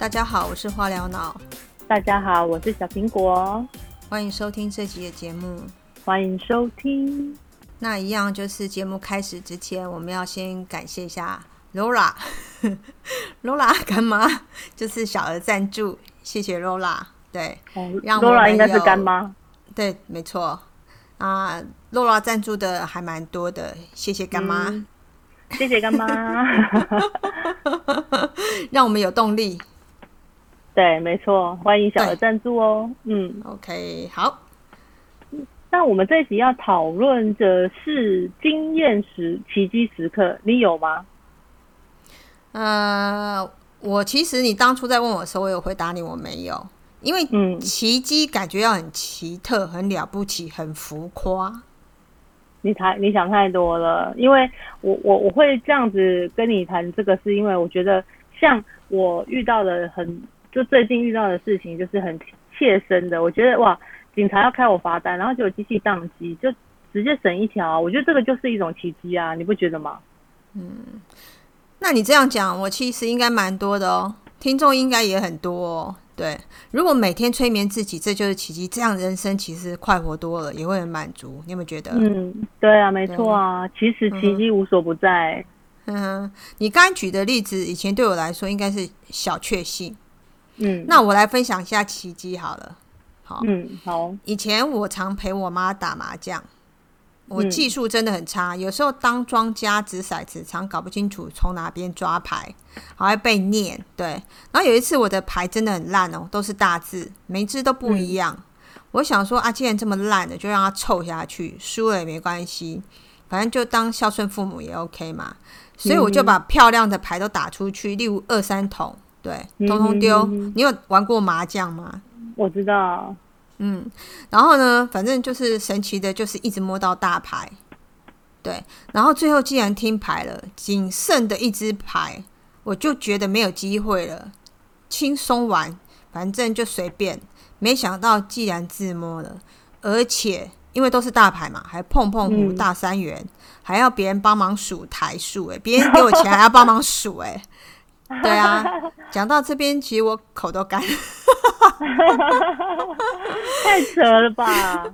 大家好，我是化疗脑，大家好，我是小苹果，欢迎收听这集的节目。欢迎收听。那一样就是节目开始之前，我们要先感谢一下 Lola，Lola 干妈就是小额赞助，谢谢 Lola。对，让 Lola 应该是干妈。对，没错。啊，Lola 赞助的还蛮多的，谢谢干妈，谢谢干妈，让我们有动力。对，没错，欢迎小额赞助哦。嗯，OK，好。那我们这一集要讨论的是经验时奇迹时刻，你有吗？呃，我其实你当初在问我的时候，我有回答你我没有，因为嗯，奇迹感觉要很奇特、很了不起、很浮夸。你太你想太多了，因为我我我会这样子跟你谈这个，是因为我觉得像我遇到的很就最近遇到的事情，就是很切身的，我觉得哇。警察要开我罚单，然后就有机器宕机，就直接省一条。我觉得这个就是一种奇迹啊，你不觉得吗？嗯，那你这样讲，我其实应该蛮多的哦，听众应该也很多哦。对，如果每天催眠自己，这就是奇迹，这样人生其实快活多了，也会很满足。你有没有觉得？嗯，对啊，没错啊，其实奇迹无所不在。嗯，你刚刚举的例子，以前对我来说应该是小确幸。嗯，那我来分享一下奇迹好了。好嗯，好。以前我常陪我妈打麻将，我技术真的很差，有时候当庄家掷骰子，常搞不清楚从哪边抓牌，还会被念。对，然后有一次我的牌真的很烂哦，都是大字，每只都不一样。我想说啊，既然这么烂的，就让它臭下去，输了也没关系，反正就当孝顺父母也 OK 嘛。所以我就把漂亮的牌都打出去，例如二三筒，对，通通丢。你有玩过麻将吗？我知道，嗯，然后呢，反正就是神奇的，就是一直摸到大牌，对，然后最后既然听牌了，仅剩的一支牌，我就觉得没有机会了，轻松玩，反正就随便。没想到既然自摸了，而且因为都是大牌嘛，还碰碰胡大三元，还要别人帮忙数台数，哎，别人给我钱还要帮忙数，哎。对啊，讲到这边，其实我口都干，太扯了吧！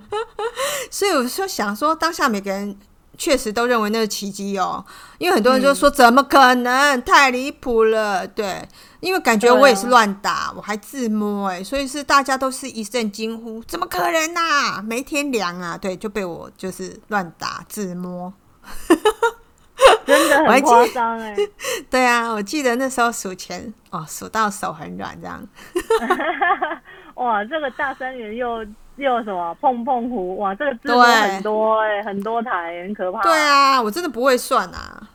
所以我就想说，当下每个人确实都认为那是奇迹哦，因为很多人就说怎么可能，太离谱了。对，因为感觉我也是乱打，我还自摸哎，所以是大家都是一阵惊呼，怎么可能呐？没天良啊！对，就被我就是乱打自摸。真的很夸张哎！对啊，我记得那时候数钱哦，数到手很软这样。哇，这个大三元又又什么碰碰胡哇，这个字很多哎，很多台，很可怕。对啊，我真的不会算啊。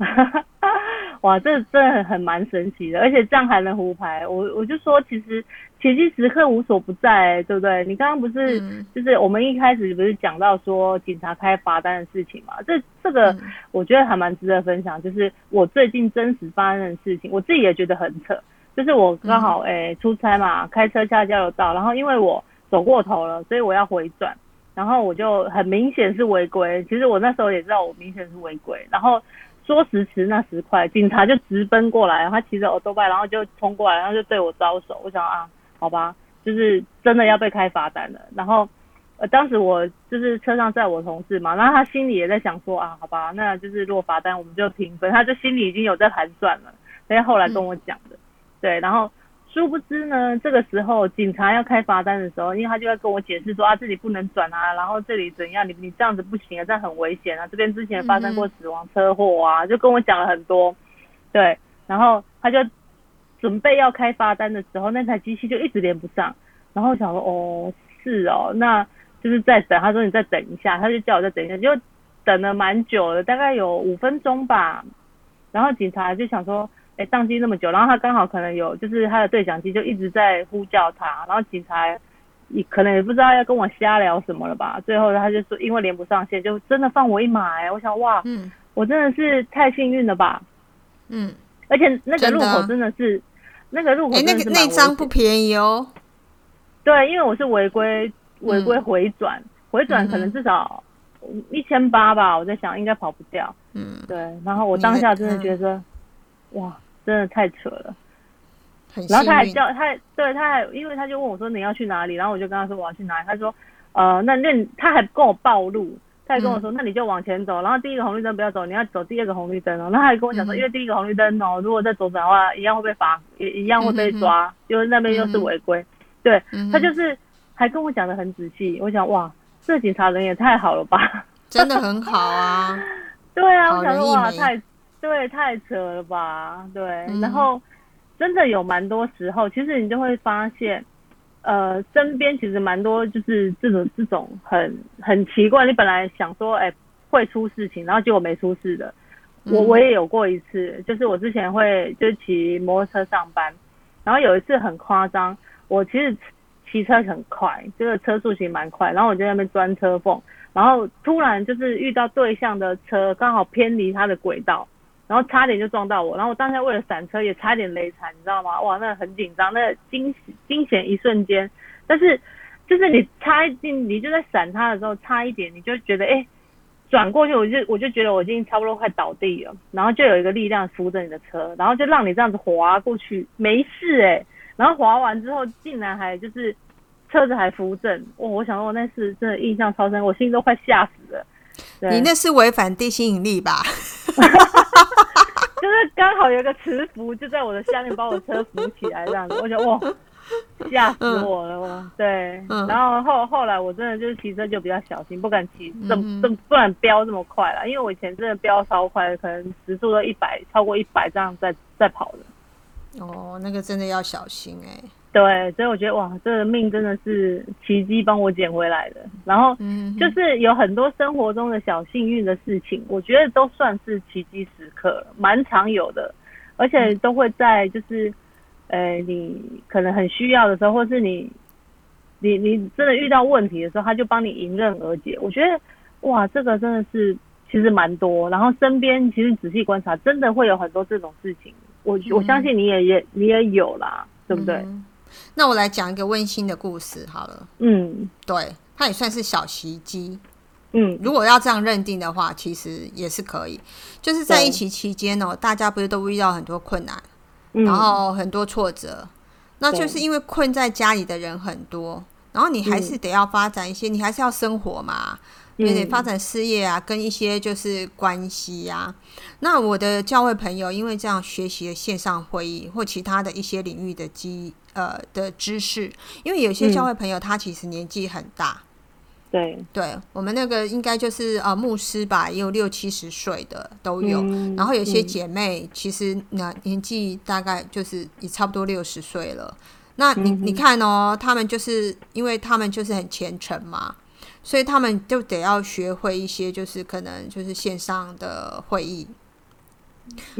哇，这真的很很蛮神奇的，而且这样还能胡牌，我我就说其实奇迹时刻无所不在，对不对？你刚刚不是就是我们一开始不是讲到说警察开罚单的事情嘛？这这个我觉得还蛮值得分享，就是我最近真实发生的事情，我自己也觉得很扯，就是我刚好诶出差嘛，开车下交流道，然后因为我走过头了，所以我要回转，然后我就很明显是违规，其实我那时候也知道我明显是违规，然后。说时迟那时快，警察就直奔过来，他骑着欧多拜，然后就冲过来，然后就对我招手。我想啊，好吧，就是真的要被开罚单了。然后，呃，当时我就是车上载我同事嘛，然后他心里也在想说啊，好吧，那就是如果罚单我们就平分，他就心里已经有在盘算了。所以后来跟我讲的，对，然后。殊不知呢，这个时候警察要开罚单的时候，因为他就要跟我解释说啊，这里不能转啊，然后这里怎样，你你这样子不行啊，这样很危险啊，这边之前发生过死亡车祸啊，就跟我讲了很多，对，然后他就准备要开罚单的时候，那台机器就一直连不上，然后想说哦，是哦，那就是在等，他说你再等一下，他就叫我再等一下，就等了蛮久的，大概有五分钟吧，然后警察就想说。哎，宕机那么久，然后他刚好可能有，就是他的对讲机就一直在呼叫他，然后警察也可能也不知道要跟我瞎聊什么了吧。最后他就说，因为连不上线，就真的放我一马。哎，我想哇，嗯，我真的是太幸运了吧。嗯，而且那个路口真的是，那个路口那个那张不便宜哦。对，因为我是违规违规回转，回转可能至少一千八吧。我在想应该跑不掉。嗯，对。然后我当下真的觉得，哇。真的太扯了，然后他还叫他，对，他还因为他就问我说你要去哪里，然后我就跟他说我要去哪里，他说呃那那他还跟我暴露，他还跟我说那你就往前走，然后第一个红绿灯不要走，你要走第二个红绿灯哦，然后他还跟我讲说因为第一个红绿灯哦，如果再左转的话一样会被罚，也一样会被抓，因为那边又是违规，对他就是还跟我讲的很仔细，我想哇这警察人也太好了吧，真的很好啊，对啊，我想说哇太。对，太扯了吧？对，然后真的有蛮多时候，其实你就会发现，呃，身边其实蛮多就是这种这种很很奇怪。你本来想说，哎，会出事情，然后结果没出事的。我我也有过一次，就是我之前会就骑摩托车上班，然后有一次很夸张，我其实骑车很快，这个车速其实蛮快，然后我就在那边钻车缝，然后突然就是遇到对向的车，刚好偏离它的轨道。然后差点就撞到我，然后我当时为了闪车也差点雷惨，你知道吗？哇，那很紧张，那惊惊险一瞬间。但是就是你差一点，你就在闪他的时候差一点，你就觉得哎，转过去我就我就觉得我已经差不多快倒地了，然后就有一个力量扶着你的车，然后就让你这样子滑过去，没事哎。然后滑完之后竟然还就是车子还扶正，哇！我想说我那次真的印象超深，我心都快吓死了。你那是违反地心引力吧？就是刚好有一个磁浮就在我的下面，把我车扶起来这样子，我觉得哇，吓死我了！对，然后后后来我真的就是骑车就比较小心，不敢骑这么这不敢飙这么快了，因为我以前真的飙超快，可能时速都一百超过一百这样在在跑的。哦，那个真的要小心哎。对，所以我觉得哇，这个命真的是奇迹帮我捡回来的。然后就是有很多生活中的小幸运的事情，我觉得都算是奇迹时刻，蛮常有的，而且都会在就是，呃，你可能很需要的时候，或是你你你真的遇到问题的时候，他就帮你迎刃而解。我觉得哇，这个真的是其实蛮多。然后身边其实仔细观察，真的会有很多这种事情。我我相信你也也你也有啦，对不对？那我来讲一个温馨的故事好了。嗯，对，它也算是小袭击。嗯，如果要这样认定的话，其实也是可以。就是在一起期间哦，大家不是都遇到很多困难，然后很多挫折，那就是因为困在家里的人很多，然后你还是得要发展一些，你还是要生活嘛。也得发展事业啊，跟一些就是关系呀。那我的教会朋友，因为这样学习了线上会议或其他的一些领域的基呃的知识，因为有些教会朋友他其实年纪很大，对，对我们那个应该就是呃牧师吧，也有六七十岁的都有。然后有些姐妹其实那年纪大概就是也差不多六十岁了。那你你看哦，他们就是因为他们就是很虔诚嘛。所以他们就得要学会一些，就是可能就是线上的会议。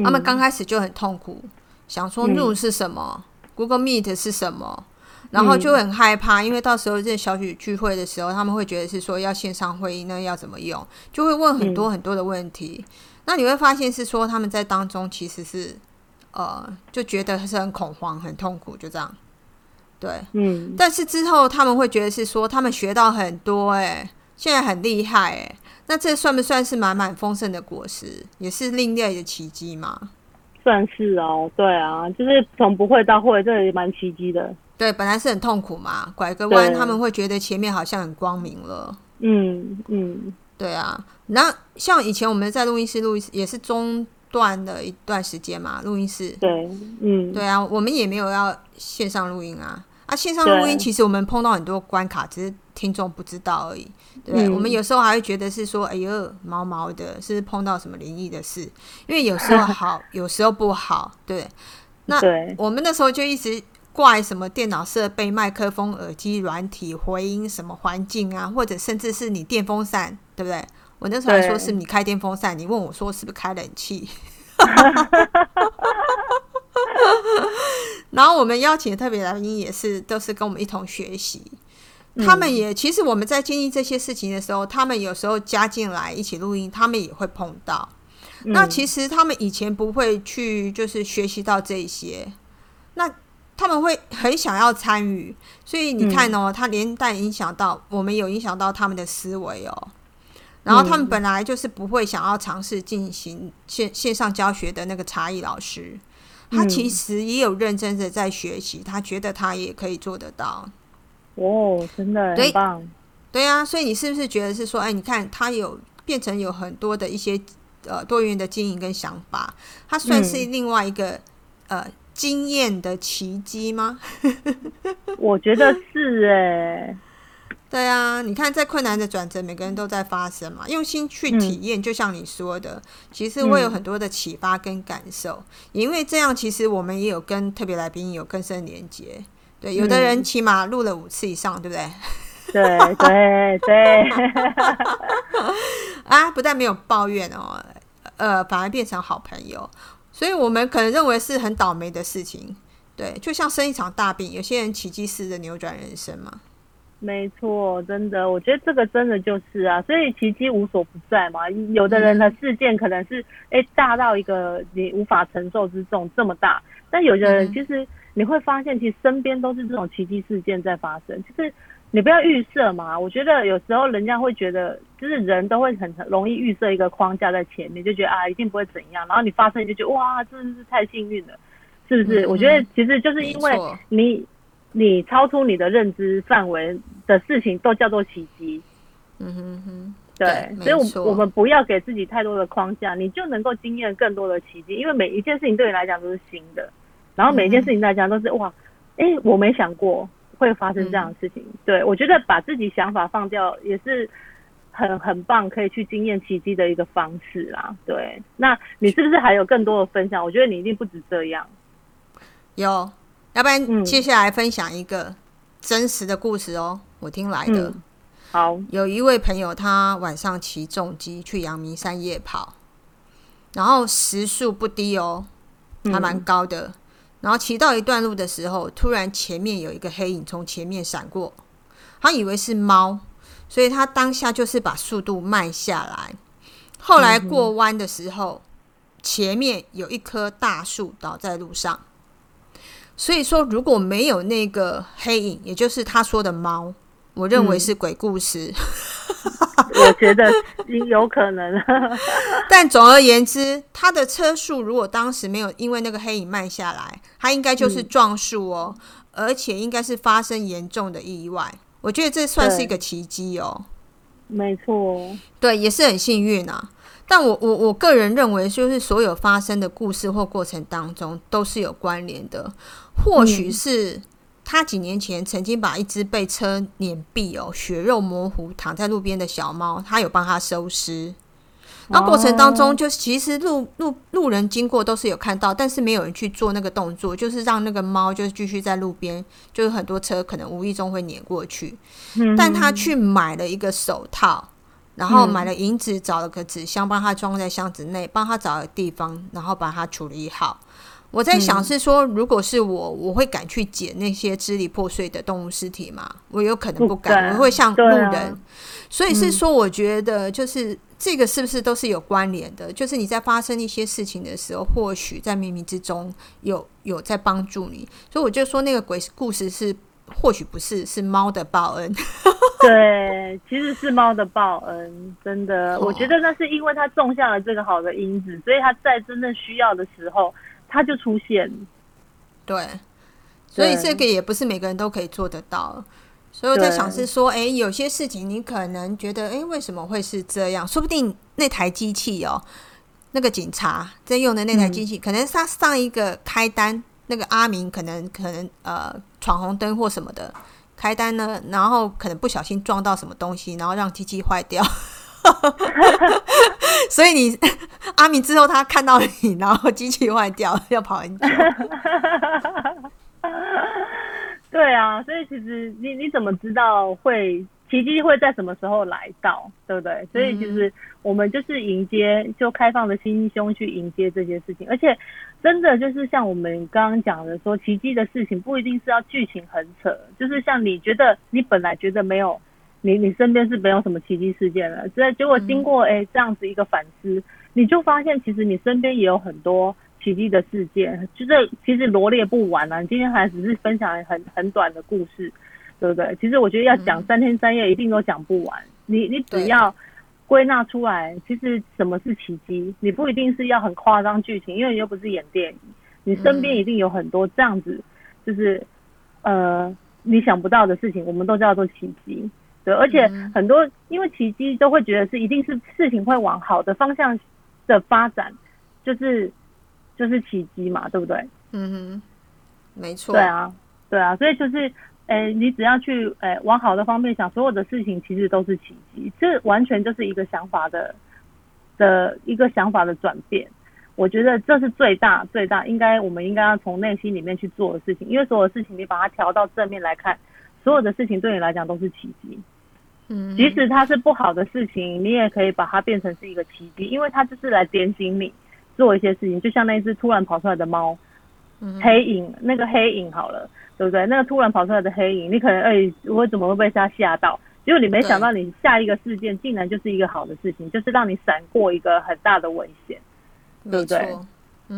他们刚开始就很痛苦，想说 Zoom 是什么，Google Meet 是什么，然后就很害怕，因为到时候这小组聚会的时候，他们会觉得是说要线上会议，那要怎么用，就会问很多很多的问题。那你会发现是说他们在当中其实是呃，就觉得是很恐慌、很痛苦，就这样。对，嗯，但是之后他们会觉得是说他们学到很多，哎，现在很厉害，哎，那这算不算是满满丰盛的果实？也是另类的奇迹吗？算是哦，对啊，就是从不会到会，这也蛮奇迹的。对，本来是很痛苦嘛，拐个弯他们会觉得前面好像很光明了。嗯嗯，对啊。那像以前我们在录音室录音，也是中断了一段时间嘛，录音室。对，嗯，对啊，我们也没有要线上录音啊。啊，线上录音其实我们碰到很多关卡，只是听众不知道而已，对？我们有时候还会觉得是说，哎呦，毛毛的，是碰到什么灵异的事？因为有时候好，有时候不好，对。那我们那时候就一直怪什么电脑设备、麦克风、耳机、软体、回音什么环境啊，或者甚至是你电风扇，对不对？我那时候还说是你开电风扇，你问我说是不是开冷气？然后我们邀请的特别来宾也是都是跟我们一同学习，他们也其实我们在经历这些事情的时候，他们有时候加进来一起录音，他们也会碰到。那其实他们以前不会去就是学习到这些，那他们会很想要参与，所以你看哦，他连带影响到我们，有影响到他们的思维哦。然后他们本来就是不会想要尝试进行线线上教学的那个差异老师。他其实也有认真的在学习，他觉得他也可以做得到。哦，真的很棒。对啊，所以你是不是觉得是说，哎，你看他有变成有很多的一些呃多元的经营跟想法，他算是另外一个呃经验的奇迹吗？我觉得是哎。对啊，你看，在困难的转折，每个人都在发生嘛。用心去体验，就像你说的，其实会有很多的启发跟感受。因为这样，其实我们也有跟特别来宾有更深连接。对，有的人起码录了五次以上，对不对？对对对。啊，不但没有抱怨哦，呃，反而变成好朋友。所以我们可能认为是很倒霉的事情。对，就像生一场大病，有些人奇迹似的扭转人生嘛。没错，真的，我觉得这个真的就是啊，所以奇迹无所不在嘛。有的人的事件可能是哎大到一个你无法承受之重这么大，但有的人其实你会发现，其实身边都是这种奇迹事件在发生。就是你不要预设嘛，我觉得有时候人家会觉得，就是人都会很容易预设一个框架在前面，就觉得啊一定不会怎样，然后你发生就觉得哇真的是太幸运了，是不是？我觉得其实就是因为你。你超出你的认知范围的事情都叫做奇迹，嗯哼哼，对，所以，我我们不要给自己太多的框架，你就能够经验更多的奇迹。因为每一件事情对你来讲都是新的，然后每一件事情来讲都是哇，哎，我没想过会发生这样的事情。对我觉得把自己想法放掉也是很很棒，可以去经验奇迹的一个方式啦。对，那你是不是还有更多的分享？我觉得你一定不止这样，有。要不然，接下来分享一个真实的故事哦，我听来的。好，有一位朋友，他晚上骑重机去阳明山夜跑，然后时速不低哦，还蛮高的。然后骑到一段路的时候，突然前面有一个黑影从前面闪过，他以为是猫，所以他当下就是把速度慢下来。后来过弯的时候，前面有一棵大树倒在路上。所以说，如果没有那个黑影，也就是他说的猫，我认为是鬼故事。我觉得有可能。但总而言之，他的车速如果当时没有因为那个黑影慢下来，他应该就是撞树哦，而且应该是发生严重的意外。我觉得这算是一个奇迹哦。没错，对，也是很幸运啊。但我我我个人认为，就是所有发生的故事或过程当中都是有关联的。或许是他几年前曾经把一只被车碾毙哦、血肉模糊躺在路边的小猫，他有帮他收尸。那过程当中，就其实路路路人经过都是有看到，但是没有人去做那个动作，就是让那个猫就是继续在路边，就是很多车可能无意中会碾过去。但他去买了一个手套。然后买了银纸，找了个纸箱，帮他装在箱子内，帮他找个地方，然后把它处理好。我在想是说，如果是我，我会敢去捡那些支离破碎的动物尸体吗？我有可能不敢，我会像路人。所以是说，我觉得就是这个是不是都是有关联的？就是你在发生一些事情的时候，或许在冥冥之中有有在帮助你。所以我就说，那个鬼故事是。或许不是，是猫的报恩。对，其实是猫的报恩，真的。我觉得那是因为它种下了这个好的因子，所以它在真正需要的时候，它就出现。对，所以这个也不是每个人都可以做得到。所以我在想是说，哎，有些事情你可能觉得，哎，为什么会是这样？说不定那台机器哦，那个警察在用的那台机器，可能他上一个开单。那个阿明可能可能呃闯红灯或什么的开单呢，然后可能不小心撞到什么东西，然后让机器坏掉。所以你阿明之后他看到你，然后机器坏掉要跑很久。对啊，所以其实你你怎么知道会？奇迹会在什么时候来到，对不对？所以其实我们就是迎接，就开放的心胸去迎接这些事情。而且真的就是像我们刚刚讲的，说奇迹的事情不一定是要剧情很扯，就是像你觉得你本来觉得没有，你你身边是没有什么奇迹事件了，所以结果经过哎这样子一个反思，你就发现其实你身边也有很多奇迹的事件，就是其实罗列不完啊。你今天还只是分享很很短的故事。对不对？其实我觉得要讲三天三夜，一定都讲不完。你你只要归纳出来，其实什么是奇迹？你不一定是要很夸张剧情，因为你又不是演电影。你身边一定有很多这样子，就是呃你想不到的事情，我们都叫做奇迹。对，而且很多因为奇迹都会觉得是一定是事情会往好的方向的发展，就是就是奇迹嘛，对不对？嗯哼，没错。对啊，对啊，所以就是，诶，你只要去诶往好的方面想，所有的事情其实都是奇迹，这完全就是一个想法的的一个想法的转变。我觉得这是最大最大应该我们应该要从内心里面去做的事情，因为所有事情你把它调到正面来看。所有的事情对你来讲都是奇迹，嗯，即使它是不好的事情，你也可以把它变成是一个奇迹，因为它就是来点醒你做一些事情。就像那一只突然跑出来的猫，黑影，那个黑影好了，对不对？那个突然跑出来的黑影，你可能哎，我怎么会被他吓到？结果你没想到，你下一个事件竟然就是一个好的事情，就是让你闪过一个很大的危险，对不对？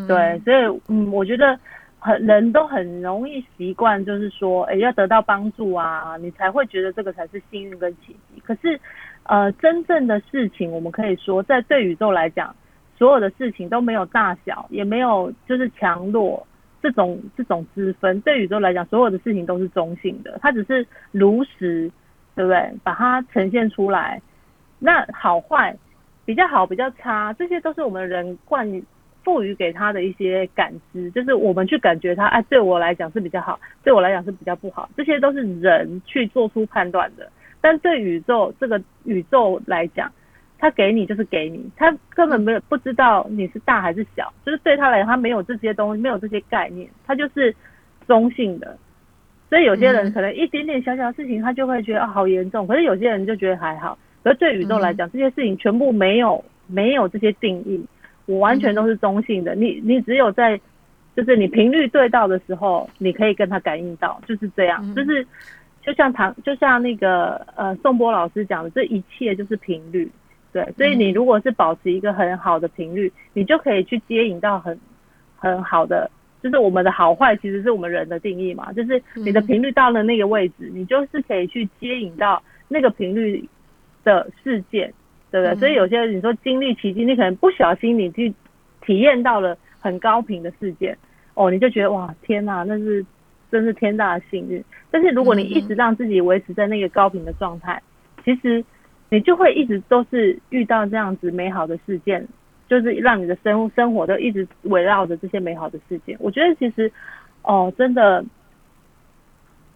对，所以嗯，我觉得。很人都很容易习惯，就是说，哎，要得到帮助啊，你才会觉得这个才是幸运跟奇迹。可是，呃，真正的事情，我们可以说，在对宇宙来讲，所有的事情都没有大小，也没有就是强弱这种这种之分。对宇宙来讲，所有的事情都是中性的，它只是如实，对不对？把它呈现出来，那好坏，比较好，比较差，这些都是我们人惯。赋予给他的一些感知，就是我们去感觉它，哎，对我来讲是比较好，对我来讲是比较不好，这些都是人去做出判断的。但对宇宙这个宇宙来讲，他给你就是给你，他根本没有不知道你是大还是小，就是对他来讲，他没有这些东西，没有这些概念，他就是中性的。所以有些人可能一点点小小的事情，他就会觉得啊好严重，可是有些人就觉得还好。可是对宇宙来讲，这些事情全部没有没有这些定义。我完全都是中性的，你你只有在，就是你频率对到的时候，你可以跟他感应到，就是这样，就是就像唐，就像那个呃宋波老师讲的，这一切就是频率，对，所以你如果是保持一个很好的频率，你就可以去接引到很很好的，就是我们的好坏其实是我们人的定义嘛，就是你的频率到了那个位置，你就是可以去接引到那个频率的事件。对不对？所以有些人你说经历奇迹，你可能不小心你去体验到了很高频的事件，哦，你就觉得哇天哪，那是真是天大的幸运。但是如果你一直让自己维持在那个高频的状态，其实你就会一直都是遇到这样子美好的事件，就是让你的生生活都一直围绕着这些美好的事件。我觉得其实哦，真的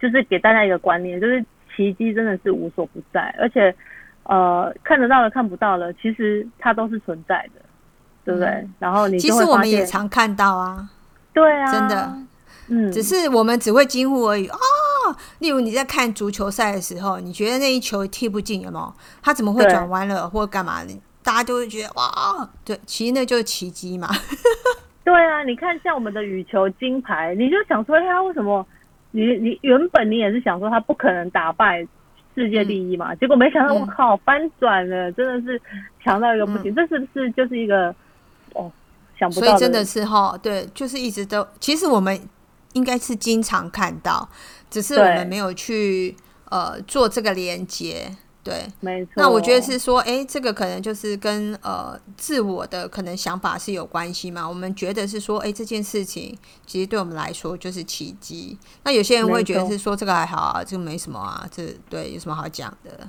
就是给大家一个观念，就是奇迹真的是无所不在，而且。呃，看得到的、看不到的，其实它都是存在的，对不对？然后你其实我们也常看到啊，对啊，真的，嗯，只是我们只会惊呼而已啊。例如你在看足球赛的时候，你觉得那一球踢不进，有没有？他怎么会转弯了，或干嘛？大家就会觉得哇，对，其实那就是奇迹嘛。对啊，你看像我们的羽球金牌，你就想说他为什么？你你原本你也是想说他不可能打败。世界第一嘛，结果没想到，我靠，翻转了，真的是强到一个不行。这是不是就是一个哦，想不到？所以真的是哈，对，就是一直都，其实我们应该是经常看到，只是我们没有去呃做这个连接。对，没错。那我觉得是说，哎，这个可能就是跟呃自我的可能想法是有关系嘛。我们觉得是说，哎，这件事情其实对我们来说就是奇迹。那有些人会觉得是说，这个还好啊，这个没什么啊，这对有什么好讲的？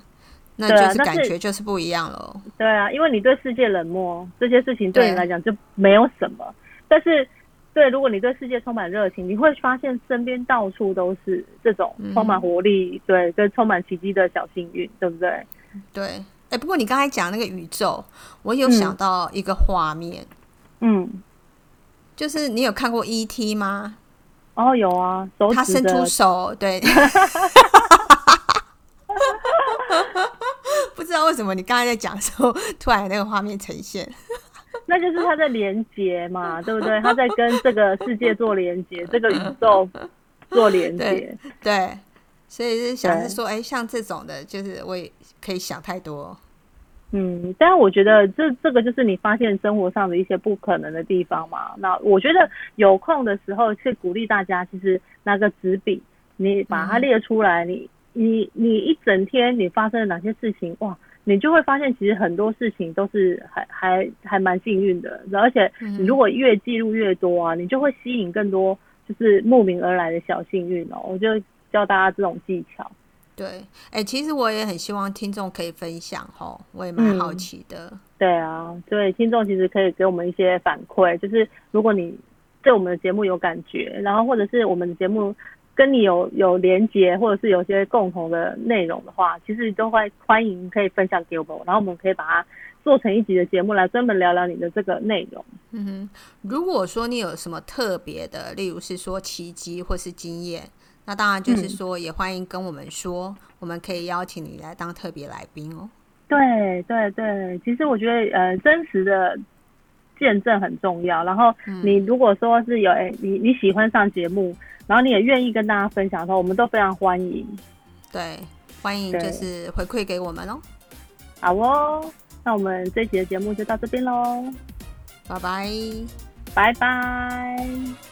那就是感觉就是不一样了。对啊，因为你对世界冷漠，这些事情对你来讲就没有什么。但是。对，如果你对世界充满热情，你会发现身边到处都是这种充满活力，对，跟充满奇迹的小幸运，对不对？对，哎，不过你刚才讲那个宇宙，我有想到一个画面，嗯，就是你有看过 E.T. 吗？哦，有啊，他伸出手，对，不知道为什么你刚才在讲的时候，突然那个画面呈现。那就是他在连接嘛，对不对？他在跟这个世界做连接，这个宇宙做连接，对。所以是想是说，哎，像这种的，就是我也可以想太多。嗯，但是我觉得这这个就是你发现生活上的一些不可能的地方嘛。那我觉得有空的时候，去鼓励大家，其实拿个纸笔，你把它列出来，你你你一整天你发生了哪些事情？哇！你就会发现，其实很多事情都是还还还蛮幸运的，而且你如果越记录越多啊，你就会吸引更多就是慕名而来的小幸运哦。我就教大家这种技巧。对，哎，其实我也很希望听众可以分享哦，我也蛮好奇的。对啊，对，听众其实可以给我们一些反馈，就是如果你对我们的节目有感觉，然后或者是我们的节目跟你有有连接，或者是有些共同的内容的话，其实都会欢迎可以分享给我们，然后我们可以把它做成一集的节目来专门聊聊你的这个内容。嗯哼，如果说你有什么特别的，例如是说奇迹或是经验。那当然就是说，也欢迎跟我们说，我们可以邀请你来当特别来宾哦。对对对，其实我觉得呃，真实的见证很重要。然后你如果说是有哎，你你喜欢上节目，然后你也愿意跟大家分享的话，我们都非常欢迎。对，欢迎就是回馈给我们哦。好哦，那我们这期的节目就到这边喽。拜拜，拜拜。